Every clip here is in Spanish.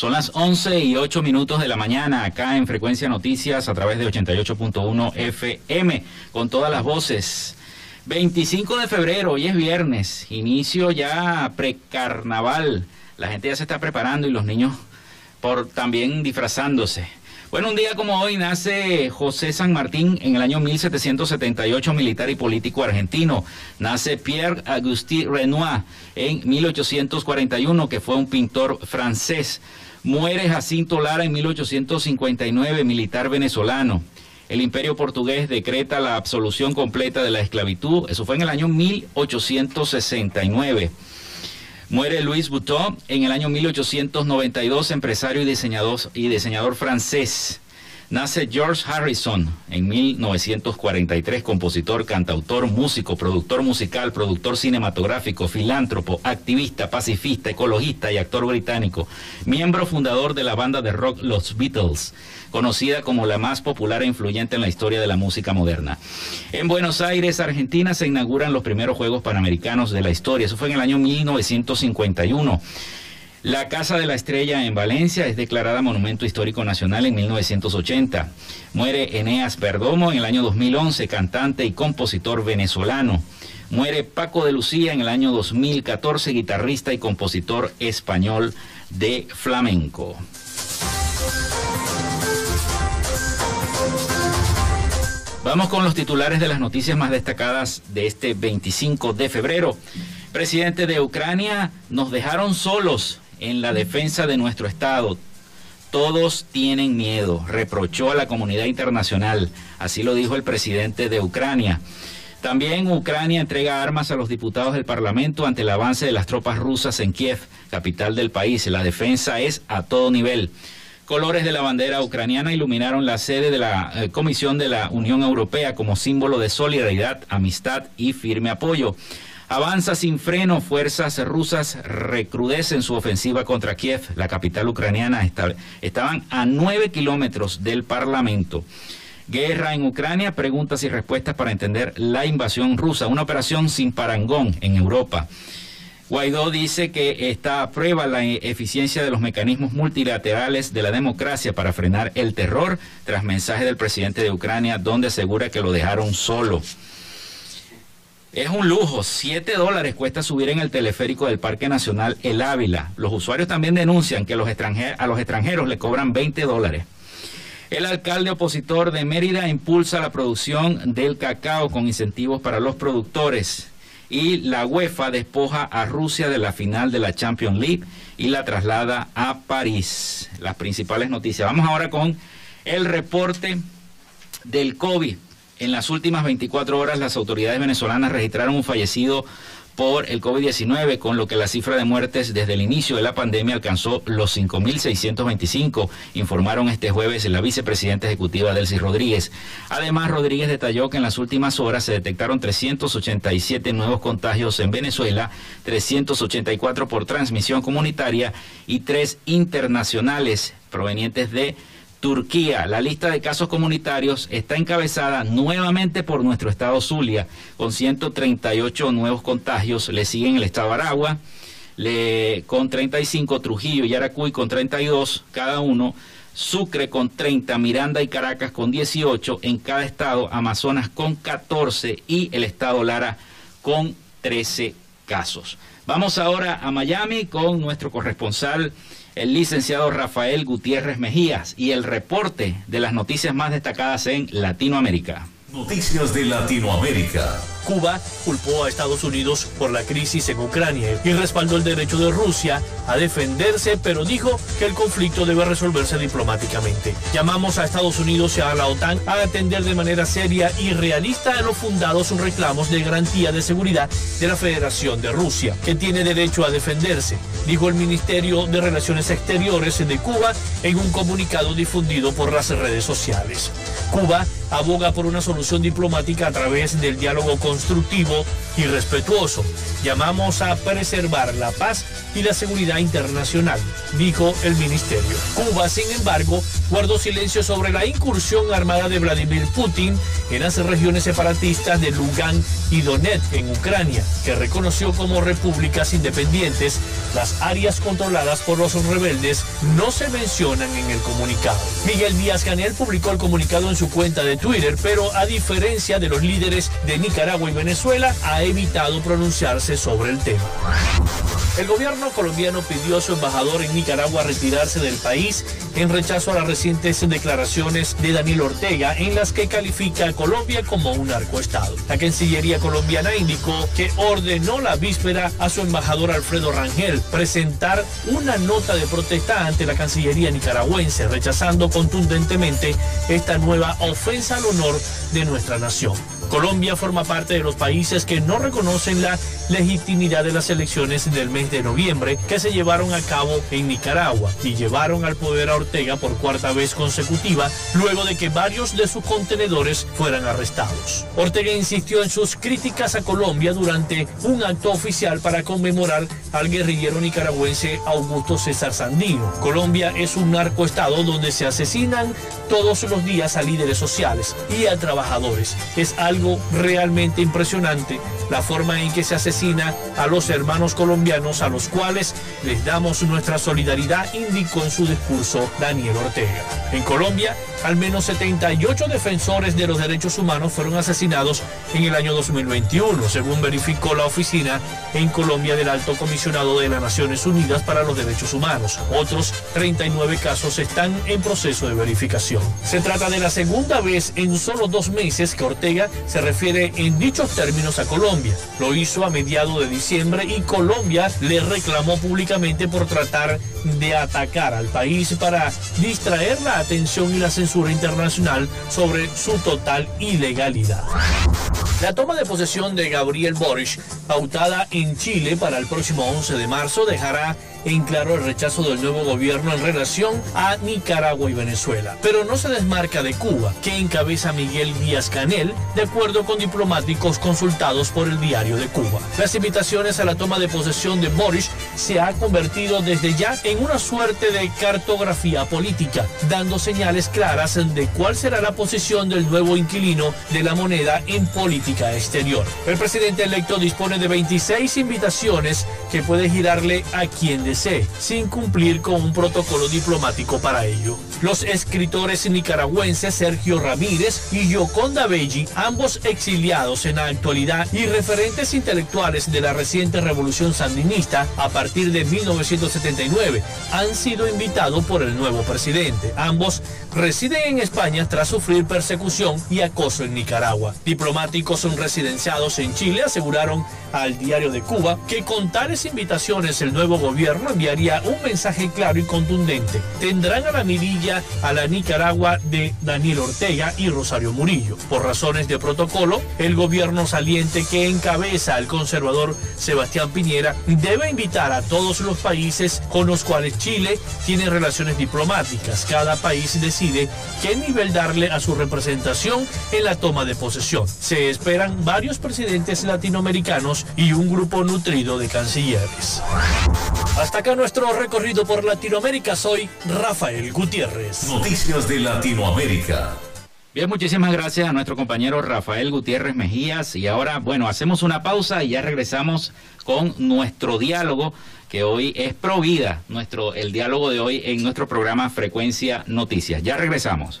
Son las 11 y 8 minutos de la mañana acá en Frecuencia Noticias a través de 88.1 FM con todas las voces. 25 de febrero, hoy es viernes, inicio ya precarnaval. La gente ya se está preparando y los niños por también disfrazándose. Bueno, un día como hoy nace José San Martín en el año 1778, militar y político argentino. Nace Pierre Auguste Renoir en 1841, que fue un pintor francés. Muere Jacinto Lara en 1859, militar venezolano. El imperio portugués decreta la absolución completa de la esclavitud. Eso fue en el año 1869. Muere Louis Vuitton en el año 1892, empresario y diseñador, y diseñador francés. Nace George Harrison en 1943, compositor, cantautor, músico, productor musical, productor cinematográfico, filántropo, activista, pacifista, ecologista y actor británico, miembro fundador de la banda de rock Los Beatles, conocida como la más popular e influyente en la historia de la música moderna. En Buenos Aires, Argentina, se inauguran los primeros Juegos Panamericanos de la historia. Eso fue en el año 1951. La Casa de la Estrella en Valencia es declarada Monumento Histórico Nacional en 1980. Muere Eneas Perdomo en el año 2011, cantante y compositor venezolano. Muere Paco de Lucía en el año 2014, guitarrista y compositor español de flamenco. Vamos con los titulares de las noticias más destacadas de este 25 de febrero. Presidente de Ucrania, nos dejaron solos en la defensa de nuestro Estado. Todos tienen miedo, reprochó a la comunidad internacional. Así lo dijo el presidente de Ucrania. También Ucrania entrega armas a los diputados del Parlamento ante el avance de las tropas rusas en Kiev, capital del país. La defensa es a todo nivel. Colores de la bandera ucraniana iluminaron la sede de la eh, Comisión de la Unión Europea como símbolo de solidaridad, amistad y firme apoyo. Avanza sin freno, fuerzas rusas recrudecen su ofensiva contra Kiev, la capital ucraniana. estaban a nueve kilómetros del Parlamento. Guerra en Ucrania, preguntas y respuestas para entender la invasión rusa, una operación sin parangón en Europa. Guaidó dice que está a prueba la eficiencia de los mecanismos multilaterales de la democracia para frenar el terror, tras mensaje del presidente de Ucrania, donde asegura que lo dejaron solo. Es un lujo, 7 dólares cuesta subir en el teleférico del Parque Nacional El Ávila. Los usuarios también denuncian que a los extranjeros le cobran 20 dólares. El alcalde opositor de Mérida impulsa la producción del cacao con incentivos para los productores. Y la UEFA despoja a Rusia de la final de la Champions League y la traslada a París. Las principales noticias. Vamos ahora con el reporte del COVID. En las últimas 24 horas las autoridades venezolanas registraron un fallecido por el COVID-19, con lo que la cifra de muertes desde el inicio de la pandemia alcanzó los 5.625, informaron este jueves la vicepresidenta ejecutiva Delcy Rodríguez. Además, Rodríguez detalló que en las últimas horas se detectaron 387 nuevos contagios en Venezuela, 384 por transmisión comunitaria y tres internacionales provenientes de Turquía, la lista de casos comunitarios está encabezada nuevamente por nuestro estado Zulia, con 138 nuevos contagios. Le siguen el estado Aragua, con 35, Trujillo y Aracuy con 32 cada uno. Sucre con 30, Miranda y Caracas con 18, en cada estado Amazonas con 14 y el estado Lara con 13 casos. Vamos ahora a Miami con nuestro corresponsal el licenciado Rafael Gutiérrez Mejías y el reporte de las noticias más destacadas en Latinoamérica. Noticias de Latinoamérica. Cuba culpó a Estados Unidos por la crisis en Ucrania y respaldó el derecho de Rusia a defenderse, pero dijo que el conflicto debe resolverse diplomáticamente. Llamamos a Estados Unidos y a la OTAN a atender de manera seria y realista a los fundados reclamos de garantía de seguridad de la Federación de Rusia, que tiene derecho a defenderse, dijo el Ministerio de Relaciones Exteriores de Cuba en un comunicado difundido por las redes sociales. Cuba aboga por una solución diplomática a través del diálogo constructivo y respetuoso. Llamamos a preservar la paz y la seguridad internacional, dijo el ministerio. Cuba, sin embargo, guardó silencio sobre la incursión armada de Vladimir Putin en las regiones separatistas de Lugansk y Donetsk en Ucrania, que reconoció como repúblicas independientes las áreas controladas por los rebeldes no se mencionan en el comunicado. Miguel Díaz Canel publicó el comunicado en su cuenta de Twitter, pero a diferencia de los líderes de Nicaragua y Venezuela, ha evitado pronunciarse sobre el tema. El gobierno colombiano pidió a su embajador en Nicaragua retirarse del país en rechazo a las recientes declaraciones de Daniel Ortega en las que califica a Colombia como un narcoestado. La Cancillería colombiana indicó que ordenó la víspera a su embajador Alfredo Rangel presentar una nota de protesta ante la Cancillería nicaragüense, rechazando contundentemente esta nueva ofensa al honor de nuestra nación. Colombia forma parte de los países que no reconocen la legitimidad de las elecciones del mes de noviembre que se llevaron a cabo en Nicaragua y llevaron al poder a Ortega por cuarta vez consecutiva luego de que varios de sus contenedores fueran arrestados. Ortega insistió en sus críticas a Colombia durante un acto oficial para conmemorar al guerrillero nicaragüense Augusto César Sandino. Colombia es un narcoestado donde se asesinan todos los días a líderes sociales y a trabajadores. Es algo realmente impresionante la forma en que se asesina a los hermanos colombianos a los cuales les damos nuestra solidaridad, indicó en su discurso Daniel Ortega. En Colombia, al menos 78 defensores de los derechos humanos fueron asesinados en el año 2021, según verificó la oficina en Colombia del Alto Comisionado de las Naciones Unidas para los Derechos Humanos. Otros 39 casos están en proceso de verificación. Se trata de la segunda vez en solo dos meses que Ortega se refiere en dichos términos a Colombia. Lo hizo a mediados de diciembre y Colombia le reclamó públicamente por tratar de atacar al país para distraer la atención y la censura internacional sobre su total ilegalidad. La toma de posesión de Gabriel Boric, pautada en Chile para el próximo 11 de marzo, dejará en claro el rechazo del nuevo gobierno en relación a Nicaragua y Venezuela. Pero no se desmarca de Cuba, que encabeza Miguel Díaz Canel, de acuerdo con diplomáticos consultados por el diario de Cuba. Las invitaciones a la toma de posesión de Boric se ha convertido desde ya en una suerte de cartografía política, dando señales claras de cuál será la posición del nuevo inquilino de la moneda en política exterior. El presidente electo dispone de 26 invitaciones que puede girarle a quien sin cumplir con un protocolo diplomático para ello. Los escritores nicaragüenses Sergio Ramírez y Yoconda Belli, ambos exiliados en la actualidad y referentes intelectuales de la reciente revolución sandinista a partir de 1979, han sido invitados por el nuevo presidente. Ambos residen en España tras sufrir persecución y acoso en Nicaragua. Diplomáticos son residenciados en Chile aseguraron al diario de Cuba que con tales invitaciones el nuevo gobierno enviaría un mensaje claro y contundente. Tendrán a la mirilla a la Nicaragua de Daniel Ortega y Rosario Murillo. Por razones de protocolo, el gobierno saliente que encabeza el conservador Sebastián Piñera debe invitar a todos los países con los cuales Chile tiene relaciones diplomáticas. Cada país decide qué nivel darle a su representación en la toma de posesión. Se esperan varios presidentes latinoamericanos y un grupo nutrido de cancilleres. Acá nuestro recorrido por Latinoamérica. Soy Rafael Gutiérrez. Noticias de Latinoamérica. Bien, muchísimas gracias a nuestro compañero Rafael Gutiérrez Mejías. Y ahora, bueno, hacemos una pausa y ya regresamos con nuestro diálogo, que hoy es pro vida, nuestro, el diálogo de hoy en nuestro programa Frecuencia Noticias. Ya regresamos.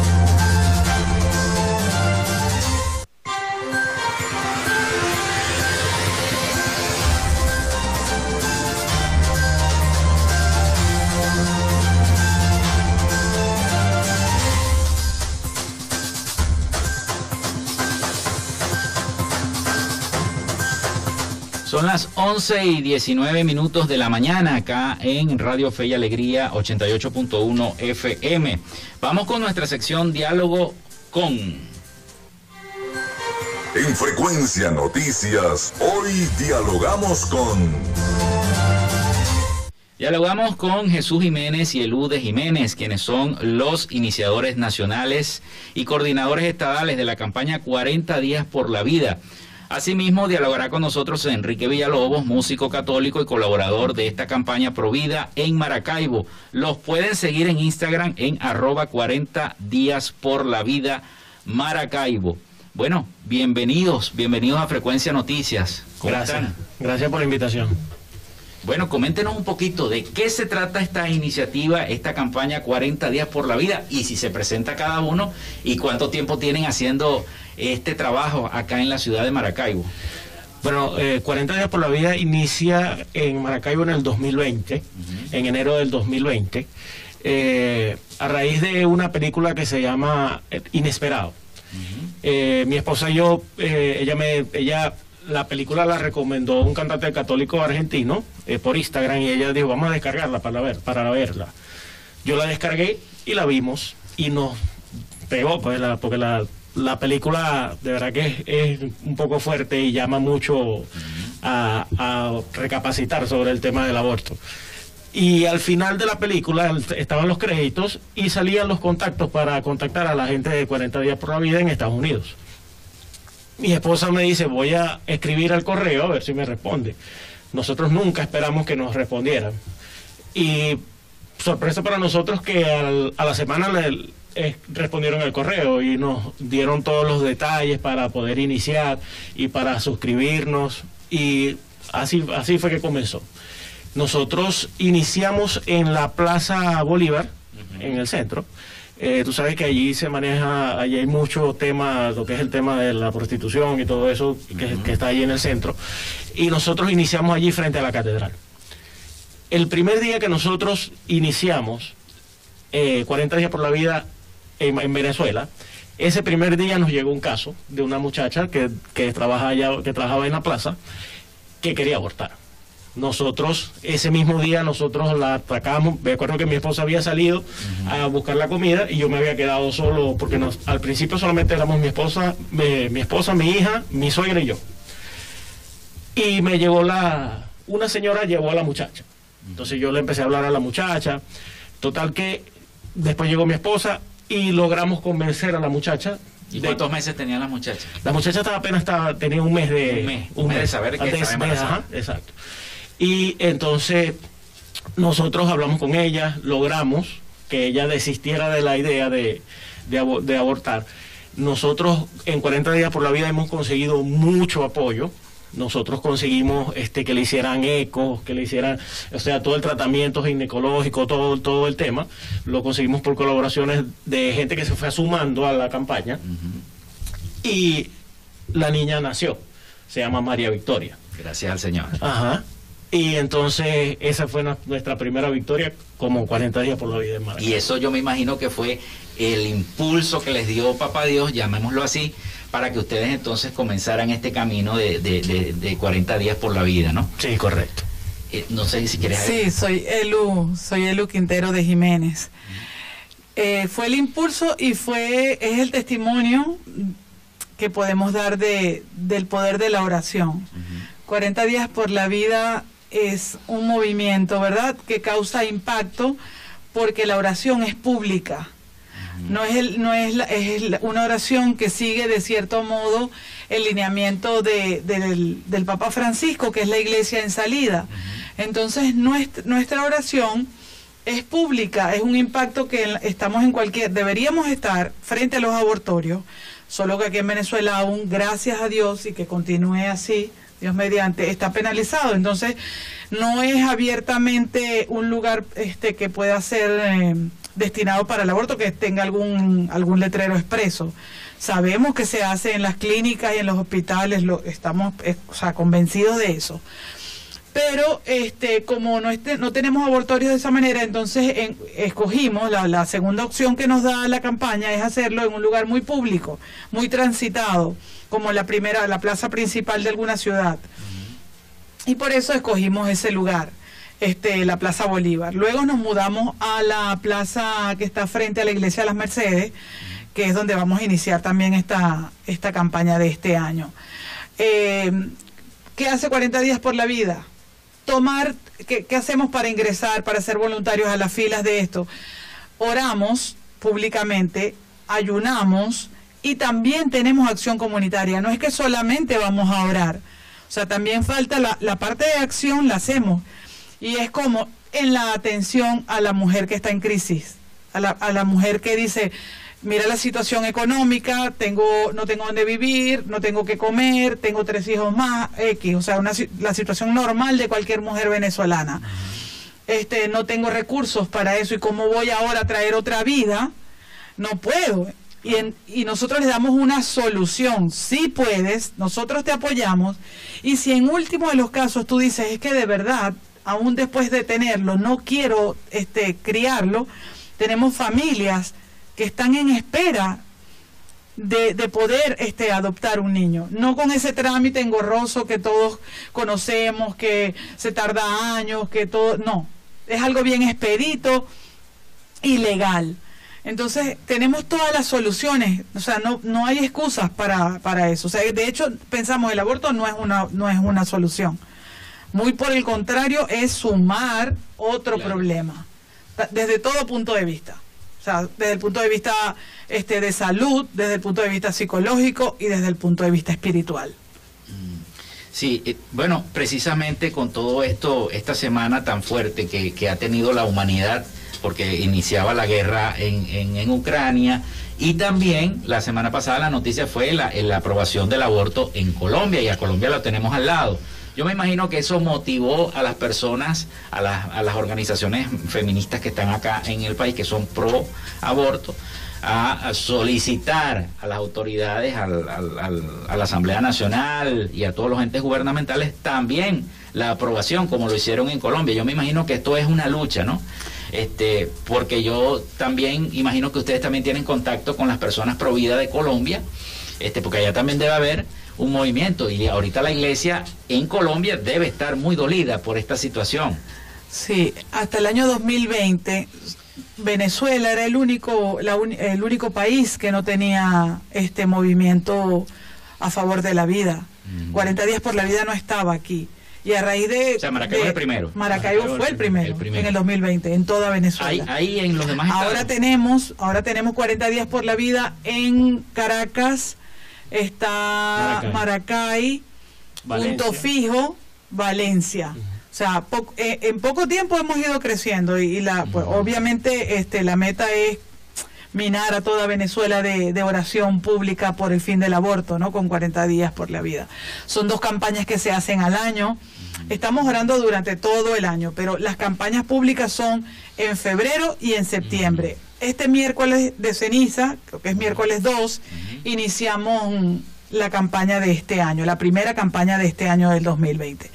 Son las 11 y 19 minutos de la mañana acá en Radio Fe y Alegría 88.1 FM. Vamos con nuestra sección Diálogo con... En Frecuencia Noticias, hoy dialogamos con... Dialogamos con Jesús Jiménez y Elude Jiménez, quienes son los iniciadores nacionales y coordinadores estadales de la campaña 40 días por la vida Asimismo, dialogará con nosotros Enrique Villalobos, músico católico y colaborador de esta campaña Provida en Maracaibo. Los pueden seguir en Instagram en arroba 40 días por la vida Maracaibo. Bueno, bienvenidos, bienvenidos a Frecuencia Noticias. Gracias. Gracias por la invitación. Bueno, coméntenos un poquito de qué se trata esta iniciativa, esta campaña 40 días por la vida y si se presenta cada uno y cuánto tiempo tienen haciendo este trabajo acá en la ciudad de Maracaibo. Bueno, 40 eh, días por la vida inicia en Maracaibo en el 2020, en enero del 2020, eh, a raíz de una película que se llama eh, Inesperado. mi esposa y yo, ella me, ella la película la recomendó un cantante católico argentino eh, por Instagram y ella dijo, vamos a descargarla para, ver, para verla. Yo la descargué y la vimos y nos pegó, pues, la, porque la, la película de verdad que es, un poco fuerte y llama mucho a, a, recapacitar sobre el tema del aborto. Y al final de la película estaban los créditos y salían los contactos para contactar a la gente de 40 días por la vida en Estados Unidos mi esposa me dice, voy a escribir al correo a ver si me responde. Nosotros nunca esperamos que nos respondieran. Y sorpresa para nosotros que a la semana le, eh, respondieron el correo y nos dieron todos los detalles para poder iniciar y para suscribirnos. Y así, así fue que comenzó. Nosotros iniciamos en la Plaza Bolívar, en el centro. Eh, tú sabes que allí se maneja, allí hay mucho tema, lo que es el tema de la prostitución y todo eso que, está ahí en el centro. Y nosotros iniciamos allí frente a la catedral. El primer día que nosotros iniciamos, 40 eh, días por la vida en, Venezuela, ese primer día nos llegó un caso de una muchacha que, que, trabaja allá, que trabajaba en la plaza que quería abortar. Nosotros, ese mismo día, nosotros la atacamos. Me acuerdo que mi esposa había salido a buscar la comida y yo me había quedado solo, porque nos, al principio solamente éramos mi esposa, mi, esposa, mi hija, mi suegra y yo. Y me llegó la, una señora llevó a la muchacha. Entonces yo le empecé a hablar a la muchacha. Total que después llegó mi esposa y logramos convencer a la muchacha ¿Y cuántos meses tenía la muchacha? La muchacha estaba apenas estaba, tenía un mes de... Un mes, un mes, de saber que estaba exacto. Y entonces nosotros hablamos con ella, logramos que ella desistiera de la idea de, abortar. Nosotros en 40 días por la vida hemos conseguido mucho apoyo. Nosotros conseguimos este que le hicieran eco, que le hicieran, o sea, todo el tratamiento ginecológico, todo, todo el tema. Lo conseguimos por colaboraciones de gente que se fue sumando a la campaña. Y la niña nació. Se llama María Victoria. Gracias al Señor. Ajá. Y entonces esa fue nuestra primera victoria como 40 días por la vida. Y eso yo me imagino que fue el impulso que les dio Papá Dios, llamémoslo así, para que ustedes entonces comenzaran este camino de, de, 40 días por la vida, ¿no? Sí, correcto. Eh, no sé si quieres... Sí, soy Elu, soy Elu Quintero de Jiménez. Eh, fue el impulso y fue es el testimonio que podemos dar de, del poder de la oración. 40 días por la vida es un movimiento, ¿verdad?, que causa impacto porque la oración es pública. No es, el, no es, es una oración que sigue de cierto modo el lineamiento de, del, del, Papa Francisco, que es la iglesia en salida. Entonces, nuestra, nuestra oración es pública, es un impacto que estamos en cualquier, deberíamos estar frente a los abortorios, solo que aquí en Venezuela aún, gracias a Dios y que continúe así, Dios mediante, está penalizado. Entonces, no es abiertamente un lugar este que pueda ser eh, destinado para el aborto, que tenga algún, algún letrero expreso. Sabemos que se hace en las clínicas y en los hospitales, lo, estamos eh, o sea, convencidos de eso pero este como no, este, no tenemos abortorios de esa manera, entonces escogimos la, la, segunda opción que nos da la campaña es hacerlo en un lugar muy público, muy transitado, como la primera, la plaza principal de alguna ciudad. Y por eso escogimos ese lugar, este, la Plaza Bolívar. Luego nos mudamos a la plaza que está frente a la Iglesia de las Mercedes, que es donde vamos a iniciar también esta, esta campaña de este año. Eh, ¿Qué hace 40 días por la vida? tomar, ¿qué, hacemos para ingresar, para ser voluntarios a las filas de esto? Oramos públicamente, ayunamos y también tenemos acción comunitaria. No es que solamente vamos a orar, o sea, también falta la, la parte de acción, la hacemos. Y es como en la atención a la mujer que está en crisis, a la, a la mujer que dice, mira la situación económica, tengo, no tengo dónde vivir, no tengo que comer, tengo tres hijos más, X, o sea, una, la situación normal de cualquier mujer venezolana. Este, no tengo recursos para eso y cómo voy ahora a traer otra vida, no puedo. Y, nosotros le damos una solución. Si puedes, nosotros te apoyamos. Y si en último de los casos tú dices, es que de verdad, aún después de tenerlo, no quiero este, criarlo, tenemos familias que están en espera de, poder este, adoptar un niño. No con ese trámite engorroso que todos conocemos, que se tarda años, que todo. No, es algo bien expedito y legal. Entonces, tenemos todas las soluciones, o sea, no, no hay excusas para, para eso. O sea, de hecho, pensamos el aborto no es una, no es una solución. Muy por el contrario, es sumar otro problema, desde todo punto de vista. O sea, desde el punto de vista este, de salud, desde el punto de vista psicológico y desde el punto de vista espiritual. Mm. Sí, eh, bueno, precisamente con todo esto, esta semana tan fuerte que, ha tenido la humanidad, porque iniciaba la guerra en, en, Ucrania, y también la semana pasada la noticia fue la, la aprobación del aborto en Colombia, y a Colombia lo tenemos al lado. Yo me imagino que eso motivó a las personas, a las, a las organizaciones feministas que están acá en el país, que son pro aborto, a, solicitar a las autoridades, a la Asamblea Nacional y a todos los entes gubernamentales también la aprobación, como lo hicieron en Colombia. Yo me imagino que esto es una lucha, ¿no? Este, porque yo también imagino que ustedes también tienen contacto con las personas pro vida de Colombia, este, porque allá también debe haber un movimiento y ahorita la iglesia en Colombia debe estar muy dolida por esta situación. Sí, hasta el año 2020 Venezuela era el único el único país que no tenía este movimiento a favor de la vida. 40 días por la vida no estaba aquí. Y a raíz de... O sea, Maracaibo el primero. Maracaibo, fue el primero, en el 2020, en toda Venezuela. Ahí, en los demás Ahora tenemos, ahora tenemos 40 días por la vida en Caracas, está Maracay, punto fijo, Valencia. O sea, eh, en poco tiempo hemos ido creciendo y, la, pues, obviamente este, la meta es minar a toda Venezuela de, oración pública por el fin del aborto, ¿no? Con 40 días por la vida. Son dos campañas que se hacen al año. Estamos orando durante todo el año, pero las campañas públicas son en febrero y en septiembre este miércoles de ceniza, creo que es miércoles 2, iniciamos la campaña de este año, la primera campaña de este año del 2020.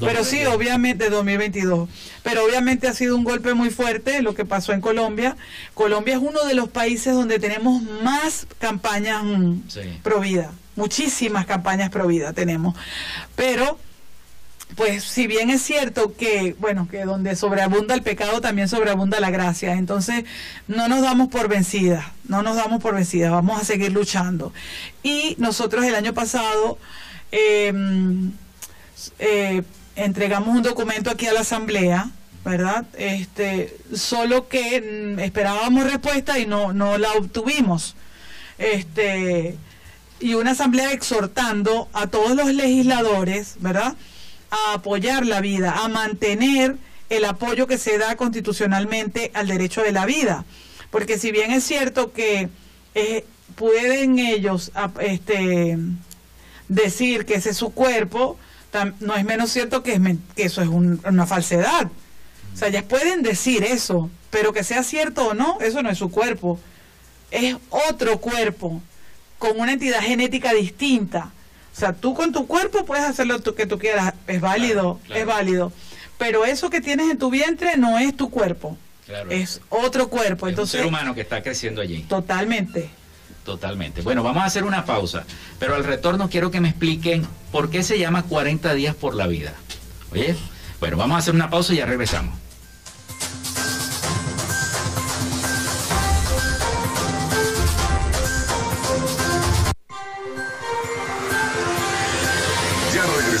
Pero sí, obviamente, de 2022. Pero obviamente ha sido un golpe muy fuerte lo que pasó en Colombia. Colombia es uno de los países donde tenemos más campañas mm, pro vida, muchísimas campañas pro vida tenemos. Pero pues si bien es cierto que, bueno, que donde sobreabunda el pecado también sobreabunda la gracia, entonces no nos damos por vencidas, no nos damos por vencidas, vamos a seguir luchando. Y nosotros el año pasado em, eh, entregamos un documento aquí a la Asamblea, ¿verdad? Este, solo que mm, esperábamos respuesta y no, no la obtuvimos. Este, y una asamblea exhortando a todos los legisladores, ¿verdad? A apoyar la vida, a mantener el apoyo que se da constitucionalmente al derecho de la vida. Porque si bien es cierto que eh, pueden ellos este, decir que ese es su cuerpo, no es menos cierto que, es, que eso es una falsedad. O sea, ellas pueden decir eso, pero que sea cierto o no, eso no es su cuerpo. Es otro cuerpo, con una entidad genética distinta. O sea, tú con tu cuerpo puedes hacer lo que tú quieras, es válido, es válido. Pero eso que tienes en tu vientre no es tu cuerpo, es otro cuerpo. Entonces, un ser humano que está creciendo allí. Totalmente. Totalmente. Bueno, vamos a hacer una pausa, pero al retorno quiero que me expliquen por qué se llama 40 días por la vida. Oye, bueno, vamos a hacer una pausa y ya regresamos.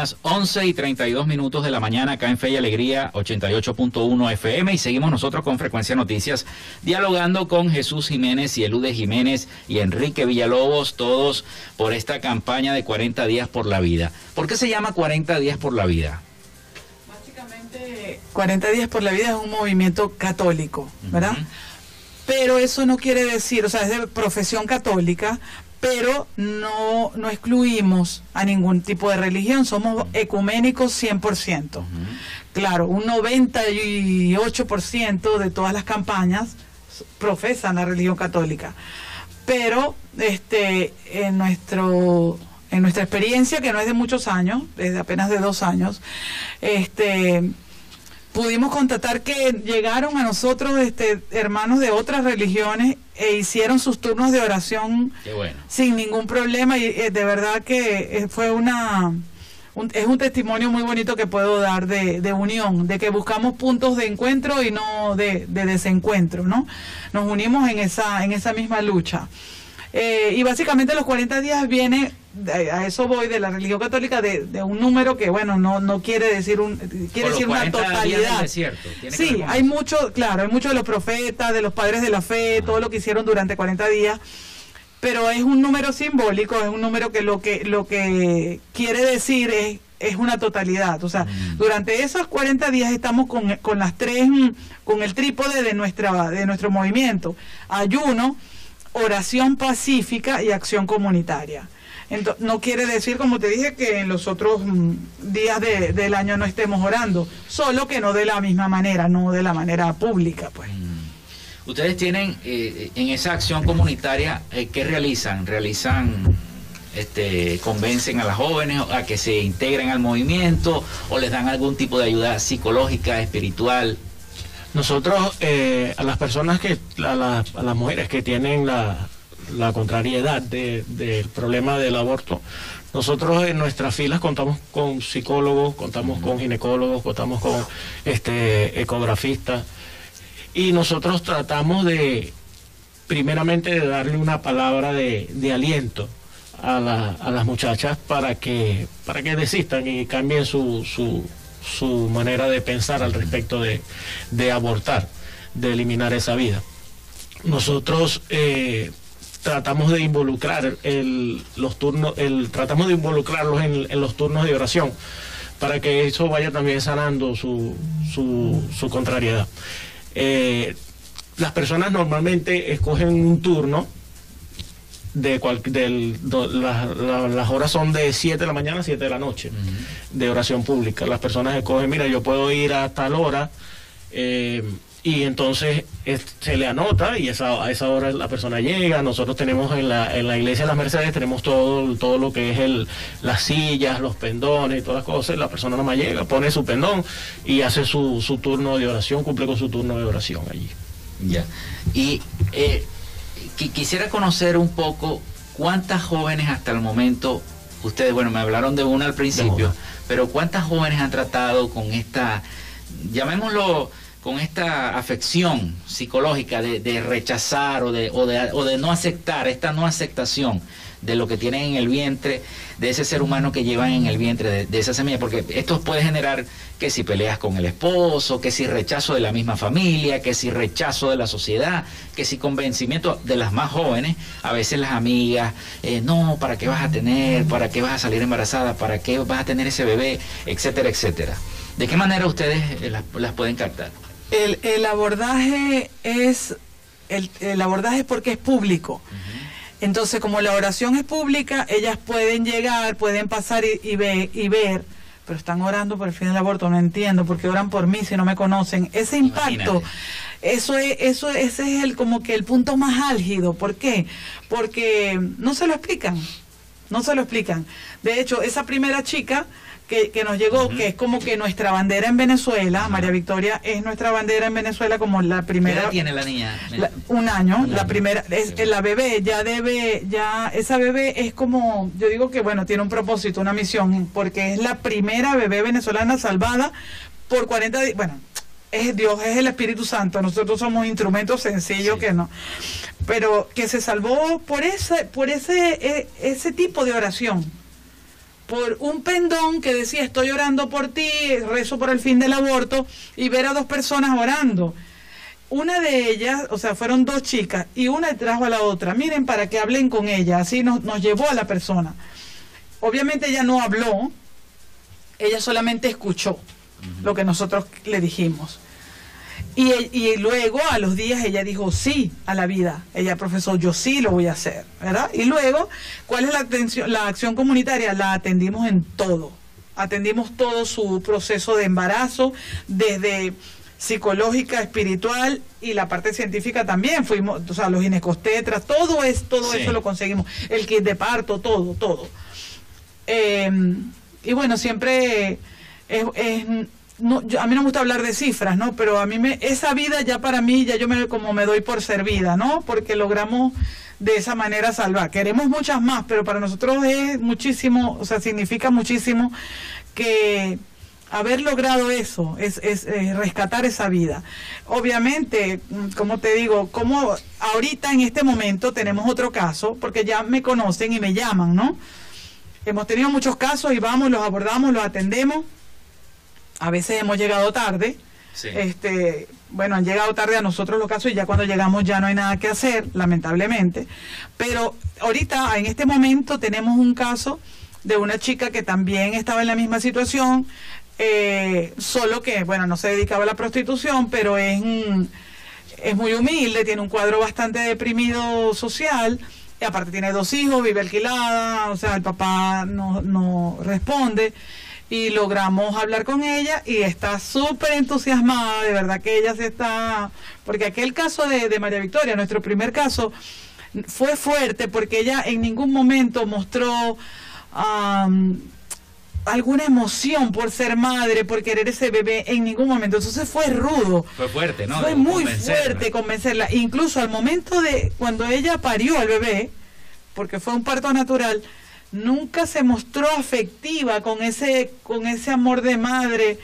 Las 11 y 32 minutos de la mañana acá en Fe y Alegría 88.1 FM y seguimos nosotros con Frecuencia Noticias dialogando con Jesús Jiménez y Elude Jiménez y Enrique Villalobos, todos por esta campaña de 40 días por la vida. ¿Por qué se llama 40 días por la vida? Básicamente 40 días por la vida es un movimiento católico, ¿verdad? Pero eso no quiere decir, o sea, es de profesión católica, pero no, no excluimos a ningún tipo de religión, somos ecuménicos 100%. Claro, un 98% de todas las campañas profesan la religión católica, pero este, en, nuestro, en nuestra experiencia, que no es de muchos años, es de apenas de dos años, este, pudimos constatar que llegaron a nosotros este, hermanos de otras religiones e hicieron sus turnos de oración sin ningún problema y eh, de verdad que eh, fue una es un testimonio muy bonito que puedo dar de, de, unión, de que buscamos puntos de encuentro y no de, de desencuentro, ¿no? Nos unimos en esa en esa misma lucha. Eh, y básicamente los 40 días viene, a eso voy, de la religión católica, de, un número que, bueno, no, no quiere decir un quiere decir una totalidad. Sí, hay mucho, claro, hay mucho de los profetas, de los padres de la fe, todo lo que hicieron durante 40 días pero es un número simbólico, es un número que lo que lo que quiere decir es, es una totalidad. O sea, mm. durante esos 40 días estamos con, con las tres, con el trípode de nuestra de nuestro movimiento. Ayuno, oración pacífica y acción comunitaria. Entonces, no quiere decir, como te dije, que en los otros mm, días del año no estemos orando, solo que no de la misma manera, no de la manera pública, pues. Mm. Ustedes tienen eh, en esa acción comunitaria, eh, ¿qué realizan? ¿Realizan, este, convencen a las jóvenes a que se integren al movimiento o les dan algún tipo de ayuda psicológica, espiritual? Nosotros, eh, a las personas que, a, las mujeres que tienen la, contrariedad del problema del aborto, nosotros en nuestras filas contamos con psicólogos, contamos con ginecólogos, contamos con este ecografistas y nosotros tratamos de, primeramente, de darle una palabra de, aliento a, a, las muchachas para que, para que desistan y cambien su, su su manera de pensar al respecto de, de abortar, de eliminar esa vida. Nosotros eh, tratamos de involucrar el, los turnos, el, tratamos de involucrarlos en, en los turnos de oración para que eso vaya también sanando su, su, su contrariedad. Eh, las personas normalmente escogen un turno de cual, del, do- la- la- las horas son de 7 de la mañana a 7 de la noche de oración pública. Las personas escogen, mira, yo puedo ir a tal hora eh, y entonces es- se le anota y esa, a esa hora la persona llega. Nosotros tenemos en la, en la iglesia de las Mercedes, tenemos todo, todo lo que es el, las sillas, los pendones y todas las cosas. La persona nomás llega, pone su pendón y hace su, su turno de oración, cumple con su turno de oración allí. Ya. Y eh, qui- quisiera conocer un poco cuántas jóvenes hasta el momento, ustedes, bueno, me hablaron de una al principio, pero cuántas jóvenes han tratado con esta, llamémoslo, con esta afección psicológica de, rechazar o de, o, de, no aceptar, esta no aceptación de lo que tienen en el vientre, de ese ser humano que llevan en el vientre, de, de esa semilla, porque esto puede generar que si peleas con el esposo, que si rechazo de la misma familia, que si rechazo de la sociedad, que si convencimiento de las más jóvenes, a veces las amigas, eh, no, ¿para qué vas a tener? ¿Para qué vas a salir embarazada? ¿Para qué vas a tener ese bebé? Etcétera, etcétera. ¿De qué manera ustedes eh, las, las pueden captar? El, el abordaje es el, el abordaje es porque es público. Entonces, como la oración es pública, ellas pueden llegar, pueden pasar y, y, ve- y ver, pero están orando por el fin del aborto, no entiendo, porque oran por mí si no me conocen. Ese impacto, Imagínate. eso es, eso, ese es el como que el punto más álgido. ¿Por qué? Porque no se lo explican, no se lo explican. De hecho, esa primera chica que, que nos llegó, que es como que nuestra bandera en Venezuela, María Victoria es nuestra bandera en Venezuela como la ¿Qué primera edad tiene la niña? la- un año, Un la primera, es, Sí. la bebé ya debe, ya, esa bebé es como, yo digo que bueno, tiene un propósito, una misión, porque es la primera bebé venezolana salvada por 40 días, bueno, es Dios, es el Espíritu Santo, nosotros somos instrumentos sencillos Sí. que no, pero que se salvó por ese, por ese, e- ese tipo de oración, por un pendón que decía estoy orando por ti, rezo por el fin del aborto, y ver a dos personas orando una de ellas, o sea, fueron dos chicas y una trajo a la otra. Miren, para que hablen con ella, así nos, nos llevó a la persona. Obviamente ella no habló, ella solamente escuchó lo que nosotros le dijimos. Y, y luego, a los días, ella dijo sí a la vida. Ella profesó, yo sí lo voy a hacer, ¿verdad? Y luego, ¿cuál es la, atención, la acción comunitaria? La atendimos en todo. Atendimos todo su proceso de embarazo, desde psicológica, espiritual y la parte científica también. Fuimos, o sea, los ginecostetras, todo, es, todo Sí. eso lo conseguimos. El kit de parto, todo, todo. Eh, y bueno, siempre es, es- no, a mí no me gusta hablar de cifras, ¿no? Pero a mí me, esa vida ya para mí, ya yo me como me doy por servida, ¿no? Porque logramos de esa manera salvar. Queremos muchas más, pero para nosotros es muchísimo, o sea, significa muchísimo que haber logrado eso, es, es, eh, rescatar esa vida. Obviamente, como te digo, como ahorita en este momento tenemos otro caso, porque ya me conocen y me llaman, ¿no? Hemos tenido muchos casos y vamos, los abordamos, los atendemos. A veces hemos llegado tarde. Sí. Este, bueno, han llegado tarde a nosotros los casos y ya cuando llegamos ya no hay nada que hacer, lamentablemente. Pero ahorita, en este momento, tenemos un caso de una chica que también estaba en la misma situación, eh, solo que, bueno, no se dedicaba a la prostitución, pero es, es muy humilde, tiene un cuadro bastante deprimido social, y aparte tiene dos hijos, vive alquilada, o sea, el papá no, no responde. Y logramos hablar con ella y está súper entusiasmada, de verdad que ella se está... Porque aquel caso de, de María Victoria, nuestro primer caso, fue fuerte porque ella en ningún momento mostró alguna emoción por ser madre, por querer ese bebé, en ningún momento. Entonces fue rudo. Fue fuerte, ¿no? Fue muy convencerla. fuerte convencerla. Incluso al momento de cuando ella parió al bebé, porque fue un parto natural, nunca se mostró afectiva con ese, con ese amor de madre.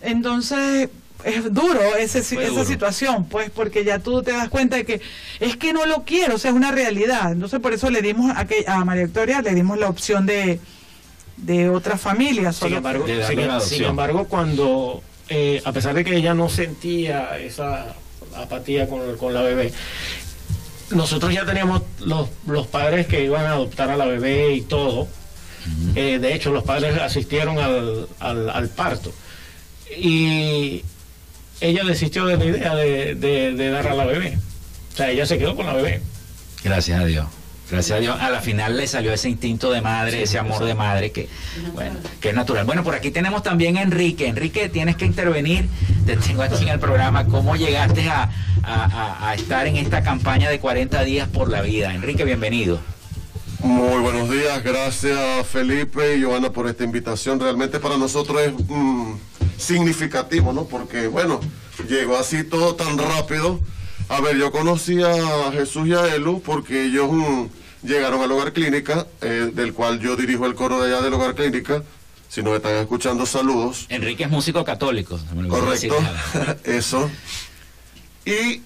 Entonces es duro ese, esa duro. situación, pues, porque ya tú te das cuenta de que es que no lo quiero, o sea, es una realidad. Entonces por eso le dimos a, que, a María Victoria, le dimos la opción de, de otras familias. Sin embargo, sin, embargo, cuando, eh, a pesar de que ella no sentía esa apatía con, con la bebé, nosotros ya teníamos los, los padres que iban a adoptar a la bebé y todo. Eh, de hecho, los padres asistieron al, al, al parto. Y ella desistió de la idea de, de- de dar a la bebé. O sea, ella se quedó con la bebé. Gracias a Dios. Gracias a Dios. A la final le salió ese instinto de madre, ese amor de madre que, bueno, que es natural. Bueno, por aquí tenemos también a Enrique. Enrique, tienes que intervenir. Te tengo aquí en el programa. ¿Cómo llegaste a, a- a- a estar en esta campaña de 40 días por la vida? Enrique, bienvenido. Muy buenos días, gracias Felipe y Joana por esta invitación. Realmente para nosotros es mm, significativo, ¿no? Porque, bueno, llegó así todo tan rápido. A ver, yo conocí a Jesús y a Elu porque ellos mm, llegaron al Hogar Clínica, eh, del cual yo dirijo el coro de allá del Hogar Clínica. Si nos están escuchando, saludos. Enrique es músico católico. Correcto, eso. Y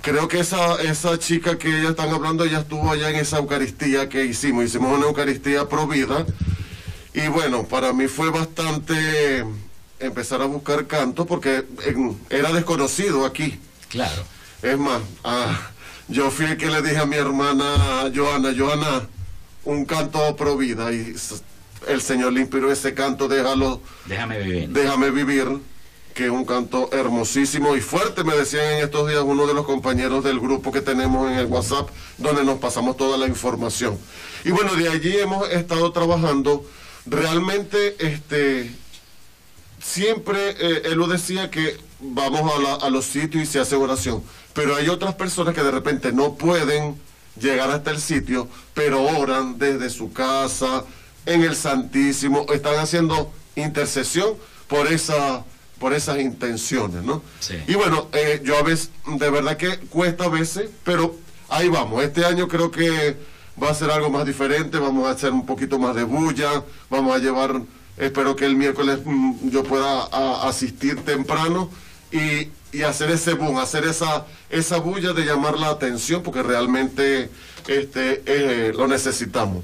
creo que esa, esa chica que ellas están hablando, ella estuvo allá en esa Eucaristía que hicimos. Hicimos una Eucaristía pro vida. Y bueno, para mí fue bastante empezar a buscar canto porque en- era desconocido aquí. Claro. Es más, ah, yo fui el que le dije a mi hermana Joana, Joana, un canto pro vida. Y el Señor le inspiró ese canto, déjalo Déjame vivir. Déjame vivir, que es un canto hermosísimo y fuerte, me decían en estos días uno de los compañeros del grupo que tenemos en el WhatsApp, donde nos pasamos toda la información. Y bueno, de allí hemos estado trabajando. Realmente, este, siempre eh, él lo decía que vamos a, la- a los sitios y se hace oración, pero hay otras personas que de repente no pueden llegar hasta el sitio, pero oran desde su casa, en el Santísimo, están haciendo intercesión por esa por esas intenciones, ¿no? Sí. Y bueno, eh, yo a veces, de verdad que cuesta a veces, pero ahí vamos. Este año creo que va a ser algo más diferente, vamos a hacer un poquito más de bulla, vamos a llevar, espero que el miércoles mm, yo pueda a- asistir temprano y, hacer ese boom, hacer esa, esa bulla de llamar la atención, porque realmente este, eh, lo necesitamos.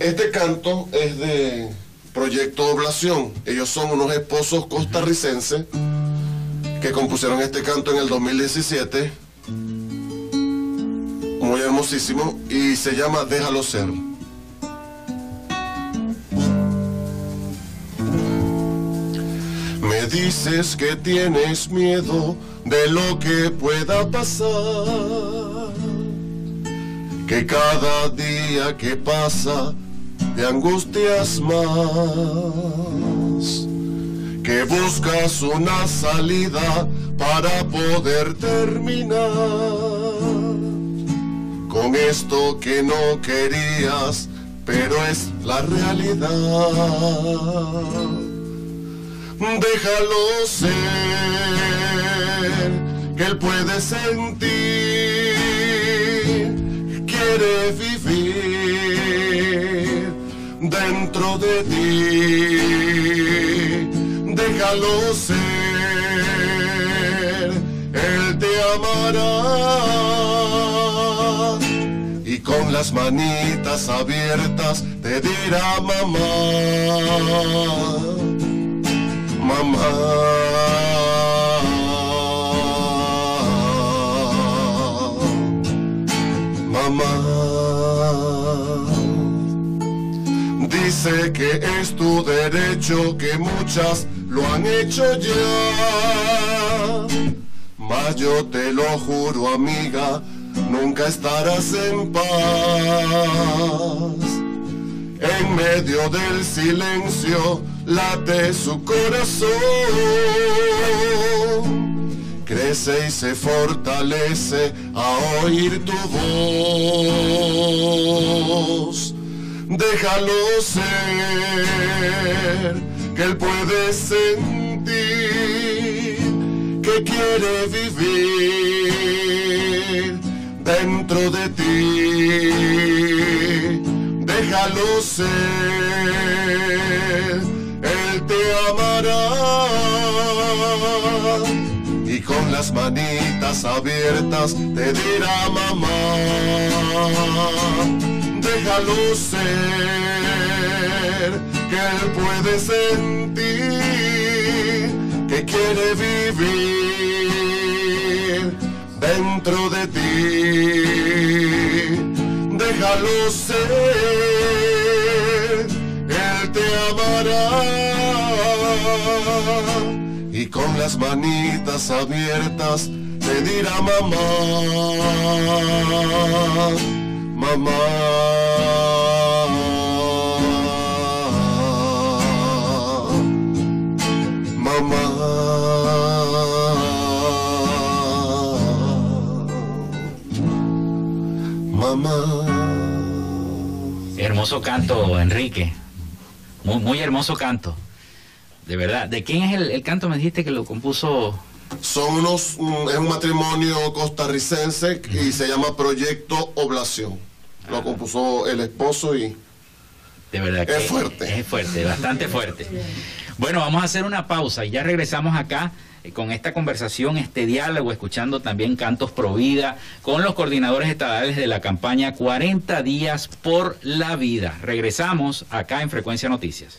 Este canto es de Proyecto Oblación. Ellos son unos esposos costarricenses que compusieron este canto en el 2017. Muy hermosísimo. Y se llama Déjalo ser. Dices que tienes miedo de lo que pueda pasar. Que cada día que pasa te angustias más, que buscas una salida para poder terminar. Con esto que no querías, pero es la realidad. Déjalo ser, que él puede sentir, quiere vivir dentro de ti. Déjalo ser, él te amará y con las manitas abiertas te dirá mamá mamá. Mamá. Dice que es tu derecho, que muchas lo han hecho ya. Mas yo te lo juro, amiga, nunca estarás en paz en medio del silencio late su corazón. Crece y se fortalece a oír tu voz. Déjalo ser, que él puede sentir, que quiere vivir dentro de ti déjalo ser, Amará. Y con las manitas abiertas te dirá mamá, déjalo ser, que él puede sentir, que quiere vivir dentro de ti. Déjalo ser, él te amará y con las manitas abiertas te dirá mamá, mamá. Mamá. Mamá. Hermoso canto, Enrique. Muy, muy hermoso canto. De verdad. ¿De quién es el, el canto? Me dijiste que lo compuso. Son unos, un- es un matrimonio costarricense y se llama Proyecto Oblación. Lo compuso el esposo y De verdad que Es fuerte. Es fuerte, bastante fuerte. Bueno, vamos a hacer una pausa y ya regresamos acá eh, con esta conversación, este diálogo, escuchando también cantos pro vida con los coordinadores estadales de la campaña 40 días por la vida. Regresamos acá en Frecuencia Noticias.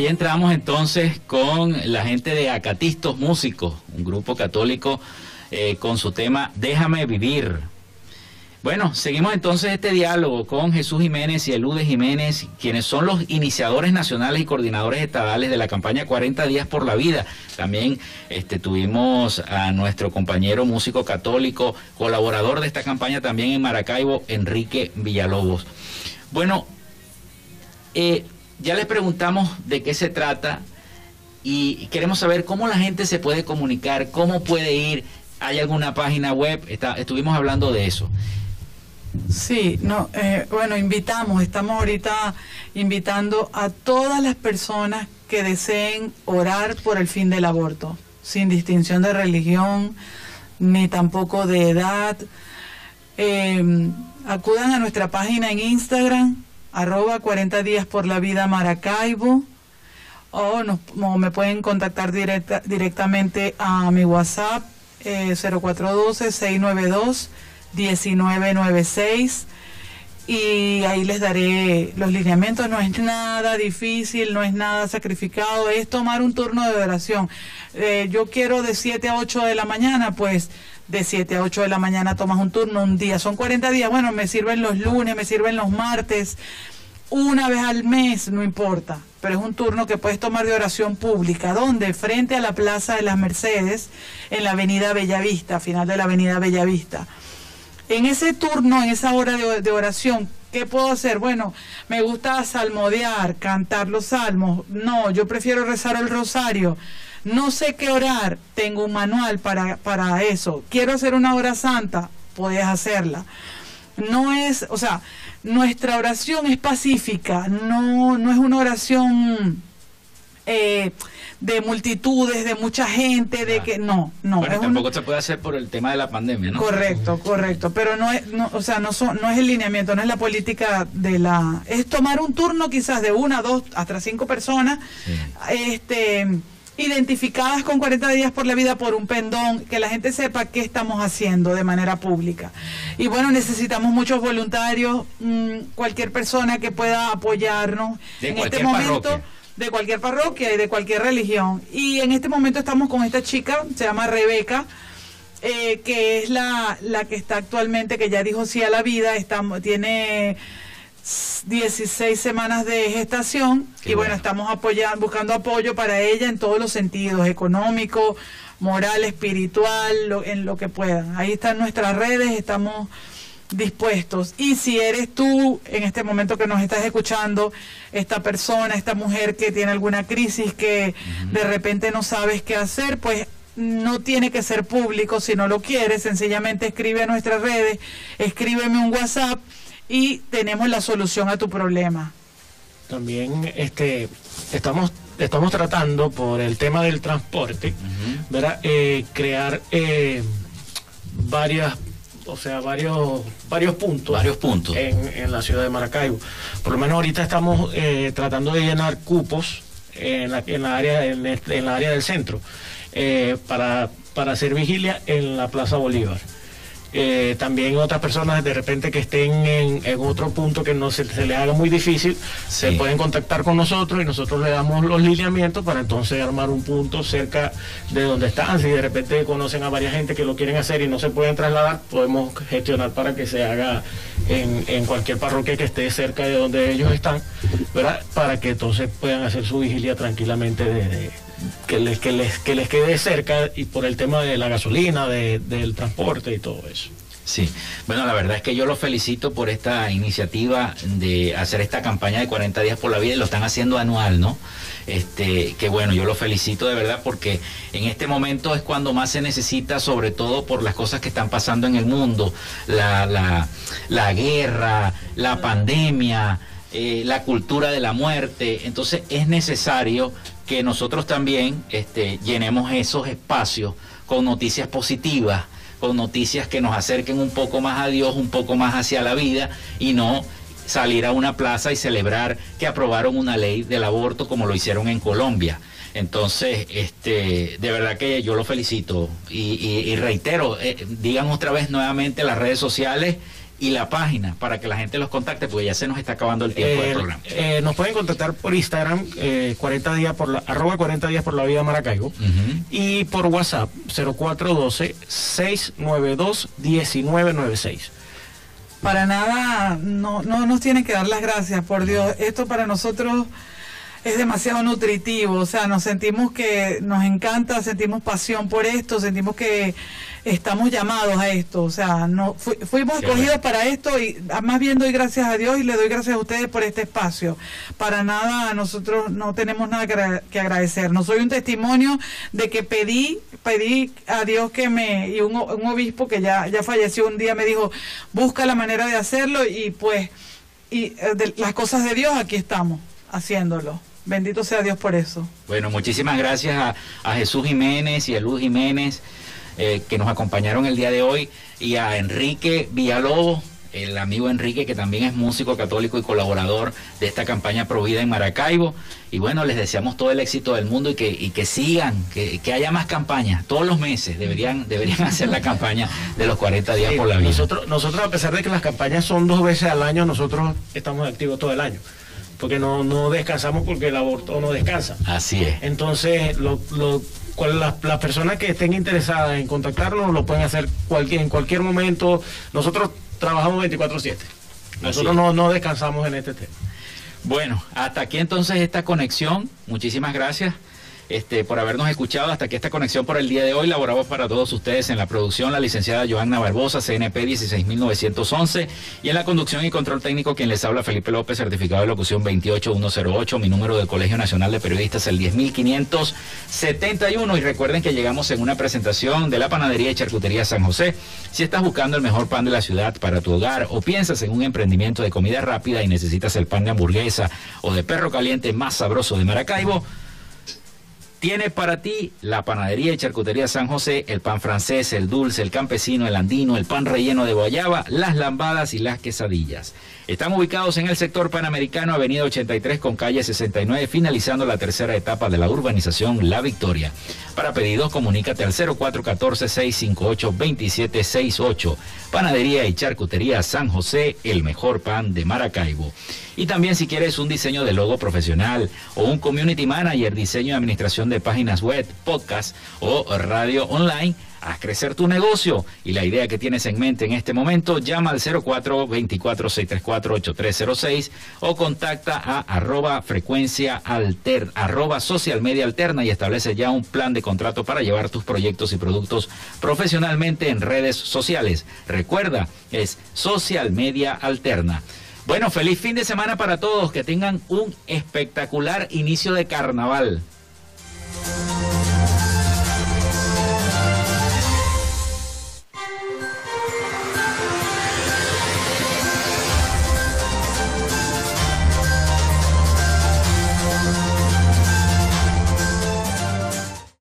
Ahí entramos entonces con la gente de Acatistos Músicos, un grupo católico eh, con su tema Déjame vivir. Bueno, seguimos entonces este diálogo con Jesús Jiménez y Elude Jiménez, quienes son los iniciadores nacionales y coordinadores estadales de la campaña 40 días por la vida. También este, tuvimos a nuestro compañero músico católico, colaborador de esta campaña también en Maracaibo, Enrique Villalobos. Bueno, eh, ya les preguntamos de qué se trata y queremos saber cómo la gente se puede comunicar, cómo puede ir, ¿Hay alguna página web? Estuvimos hablando de eso. Sí, no, eh, bueno, invitamos, estamos ahorita invitando a todas las personas que deseen orar por el fin del aborto, sin distinción de religión ni tampoco de edad. Eh, acudan a nuestra página en Instagram, arroba 40 días por la vida Maracaibo, o, me pueden contactar directa- directamente a mi WhatsApp eh, 0412-692-1996 y ahí les daré los lineamientos. No es nada difícil, no es nada sacrificado, es tomar un turno de oración. Eh, yo quiero de 7 a 8 de la mañana, pues de 7 a 8 de la mañana tomas un turno, un día. Son 40 días, bueno, me sirven los lunes, me sirven los martes, una vez al mes, no importa. Pero es un turno que puedes tomar de oración pública. ¿Dónde? Frente a la Plaza de las Mercedes, en la Avenida Bellavista, final de la Avenida Bellavista. En ese turno, en esa hora de, de oración, ¿qué puedo hacer? Bueno, me gusta salmodiar, cantar los salmos. No, yo prefiero rezar el rosario. No sé qué orar, tengo un manual para, para eso. Quiero hacer una hora santa, puedes hacerla. No es, o sea, nuestra oración es pacífica, no, no es una oración eh, de multitudes, de mucha gente, de que no, no. bueno, es un- tampoco se puede hacer por el tema de la pandemia, ¿no? Correcto, correcto, pero no es, no, o sea, no son, no es el lineamiento, no es la política de la, es tomar un turno quizás de una, dos, hasta cinco personas, este, identificadas con 40 días por la vida por un pendón, que la gente sepa qué estamos haciendo de manera pública. Y bueno, necesitamos muchos voluntarios, mm, cualquier persona que pueda apoyarnos De en este momento parroquia. de cualquier parroquia y de cualquier religión. Y en este momento estamos con esta chica, se llama Rebeca, eh, que es la, la que está actualmente, que ya dijo sí a la vida, estamos, tiene 16 semanas de gestación Qué y bueno, bueno. estamos apoyando, buscando apoyo para ella en todos los sentidos, económico, moral, espiritual, lo- en lo que puedan. Ahí están nuestras redes, estamos dispuestos. Y si eres tú, en este momento que nos estás escuchando, esta persona, esta mujer que tiene alguna crisis, que de repente no sabes qué hacer, pues no tiene que ser público si no lo quieres, sencillamente escribe a nuestras redes, escríbeme un WhatsApp y tenemos la solución a tu problema. También este, estamos, estamos tratando por el tema del transporte, ¿verdad? Eh, crear eh, varias, o sea, varios, varios puntos. Varios puntos. En, en la ciudad de Maracaibo. Por lo menos ahorita estamos eh, tratando de llenar cupos en la, en la área, en, en la área del centro eh, para, para hacer vigilia en la Plaza Bolívar. Eh, también otras personas de repente que estén en, en otro punto que no se, se les haga muy difícil, se pueden contactar con nosotros y nosotros le damos los lineamientos para entonces armar un punto cerca de donde están. Si de repente conocen a varias gente que lo quieren hacer y no se pueden trasladar, podemos gestionar para que se haga en, en cualquier parroquia que esté cerca de donde ellos están, ¿verdad? Para que entonces puedan hacer su vigilia tranquilamente de, de- que les, que les, que les quede cerca y por el tema de la gasolina, de- del transporte y todo eso. Sí, bueno, la verdad es que yo los felicito por esta iniciativa de hacer esta campaña de 40 días por la vida y lo están haciendo anual, ¿no? Este, que bueno, yo los felicito de verdad porque en este momento es cuando más se necesita, sobre todo por las cosas que están pasando en el mundo, la, la, la guerra, la pandemia, eh, la cultura de la muerte. Entonces es necesario que nosotros también este, llenemos esos espacios con noticias positivas, con noticias que nos acerquen un poco más a Dios, un poco más hacia la vida y no salir a una plaza y celebrar que aprobaron una ley del aborto como lo hicieron en Colombia. Entonces, este, de verdad que yo lo felicito y, reitero, eh, digan otra vez nuevamente las redes sociales y la página para que la gente los contacte, porque ya se nos está acabando el tiempo del Eh, programa. eh, nos pueden contactar por Instagram, eh, 40 días por la, arroba 40 días por la vida Maracaibo. Y por WhatsApp, 0412-692-1996. Para nada, no, no nos tienen que dar las gracias, por Dios. Esto para nosotros es demasiado nutritivo, o sea, nos sentimos que nos encanta, sentimos pasión por esto, sentimos que estamos llamados a esto, o sea, no fu- fuimos Qué escogidos bueno. para esto y ah, más bien doy gracias a Dios y le doy gracias a ustedes por este espacio. Para nada, nosotros no tenemos nada que, agra- que agradecer. No soy un testimonio de que pedí, pedí a Dios que me, y un obispo que ya, ya falleció un día me dijo, busca la manera de hacerlo y pues, y eh, de las cosas de Dios aquí estamos haciéndolo. Bendito sea Dios por eso. Bueno, muchísimas gracias a, a Jesús Jiménez y a Luz Jiménez eh, que nos acompañaron el día de hoy y a Enrique Villalobos, el amigo Enrique que también es músico católico y colaborador de esta campaña Provida en Maracaibo. Y bueno, les deseamos todo el éxito del mundo y que, y que sigan, que, que haya más campañas. Todos los meses deberían, deberían hacer la campaña de los 40 días Sí, por la vida. Nosotros, nosotros, a pesar de que las campañas son dos veces al año, nosotros estamos activos todo el año. Porque no, no descansamos porque el aborto no descansa. Así es. Entonces, lo, lo, cual- las, personas que estén interesadas en contactarnos lo pueden hacer cualquier, en cualquier momento. Nosotros trabajamos 24/7. Nosotros no, no descansamos en este tema. Bueno, hasta aquí entonces esta conexión. Muchísimas gracias este, por habernos escuchado. Hasta aquí esta conexión por el día de hoy. Laboramos para todos ustedes en la producción la licenciada Joanna Barbosa, CNP 16911. Y en la conducción y control técnico, quien les habla Felipe López, certificado de locución 28108. Mi número del Colegio Nacional de Periodistas, el 10571. Y recuerden que llegamos en una presentación de la Panadería y Charcutería San José. Si estás buscando el mejor pan de la ciudad para tu hogar o piensas en un emprendimiento de comida rápida y necesitas el pan de hamburguesa o de perro caliente más sabroso de Maracaibo, tiene para ti la panadería y charcutería San José, el pan francés, el dulce, el campesino, el andino, el pan relleno de guayaba, las lambadas y las quesadillas. Estamos ubicados en el sector panamericano, avenida 83 con calle 69, finalizando la tercera etapa de la urbanización La Victoria. Para pedidos, comunícate al 0414-658-2768. Panadería y charcutería San José, el mejor pan de Maracaibo. Y también si quieres un diseño de logo profesional o un community manager, diseño y administración de páginas web, podcast o radio online, haz crecer tu negocio. Y la idea que tienes en mente en este momento, llama al 04-24-634-8306 o contacta a arroba frecuencia alter, arroba social media alterna y establece ya un plan de contrato para llevar tus proyectos y productos profesionalmente en redes sociales. Recuerda, es social media alterna. Bueno, feliz fin de semana para todos, que tengan un espectacular inicio de carnaval.